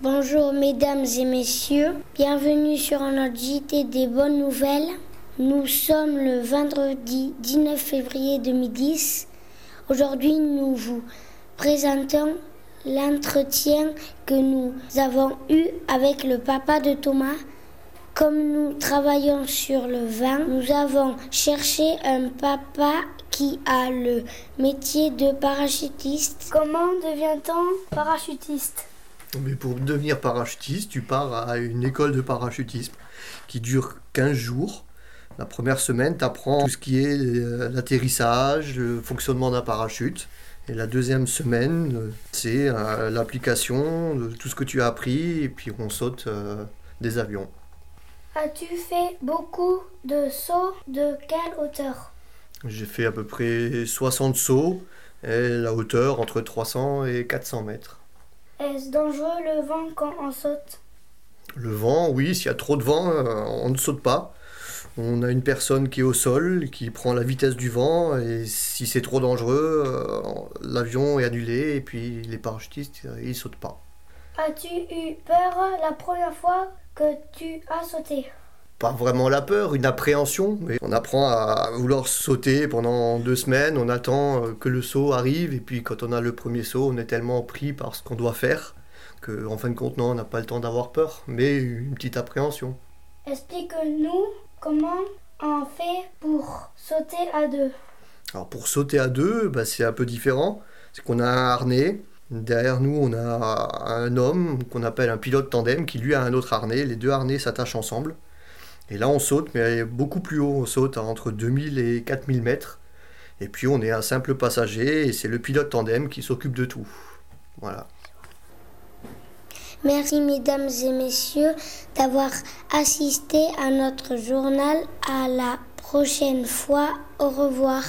Bonjour mesdames et messieurs, bienvenue sur notre JT des bonnes nouvelles. Nous sommes le vendredi 19 février 2010. Aujourd'hui, nous vous présentons l'entretien que nous avons eu avec le papa de Thomas. Comme nous travaillons sur le vin, nous avons cherché un papa qui a le métier de parachutiste. Comment devient-on parachutiste? Mais pour devenir parachutiste, tu pars à une école de parachutisme qui dure 15 jours. La première semaine, tu apprends tout ce qui est euh, l'atterrissage, le fonctionnement d'un parachute. Et la deuxième semaine, euh, c'est euh, l'application de tout ce que tu as appris et puis on saute des avions. As-tu fait beaucoup de sauts De quelle hauteur? J'ai fait à peu près 60 sauts et la hauteur entre 300 et 400 mètres. Est-ce dangereux le vent quand on saute? Le vent, oui, s'il y a trop de vent, on ne saute pas. On a une personne qui est au sol, qui prend la vitesse du vent, et si c'est trop dangereux, euh, l'avion est annulé, et puis les parachutistes, euh, ils sautent pas. As-tu eu peur la première fois que tu as sauté? Pas vraiment la peur, une appréhension, mais on apprend à vouloir sauter pendant deux semaines, on attend euh, que le saut arrive, et puis quand on a le premier saut, on est tellement pris par ce qu'on doit faire, qu'en fin de compte, non, on n'a pas le temps d'avoir peur, mais une petite appréhension. Explique-nous comment on fait pour sauter à deux. Alors pour sauter à deux, bah, c'est un peu différent. C'est qu'on a un harnais. Derrière nous, on a un homme qu'on appelle un pilote tandem qui lui a un autre harnais. Les deux harnais s'attachent ensemble. Et là, on saute, mais beaucoup plus haut. On saute à entre 2000 et 4000 mètres. Et puis, on est un simple passager et c'est le pilote tandem qui s'occupe de tout. Voilà. Merci mesdames et messieurs d'avoir assisté à notre journal. À la prochaine fois. Au revoir.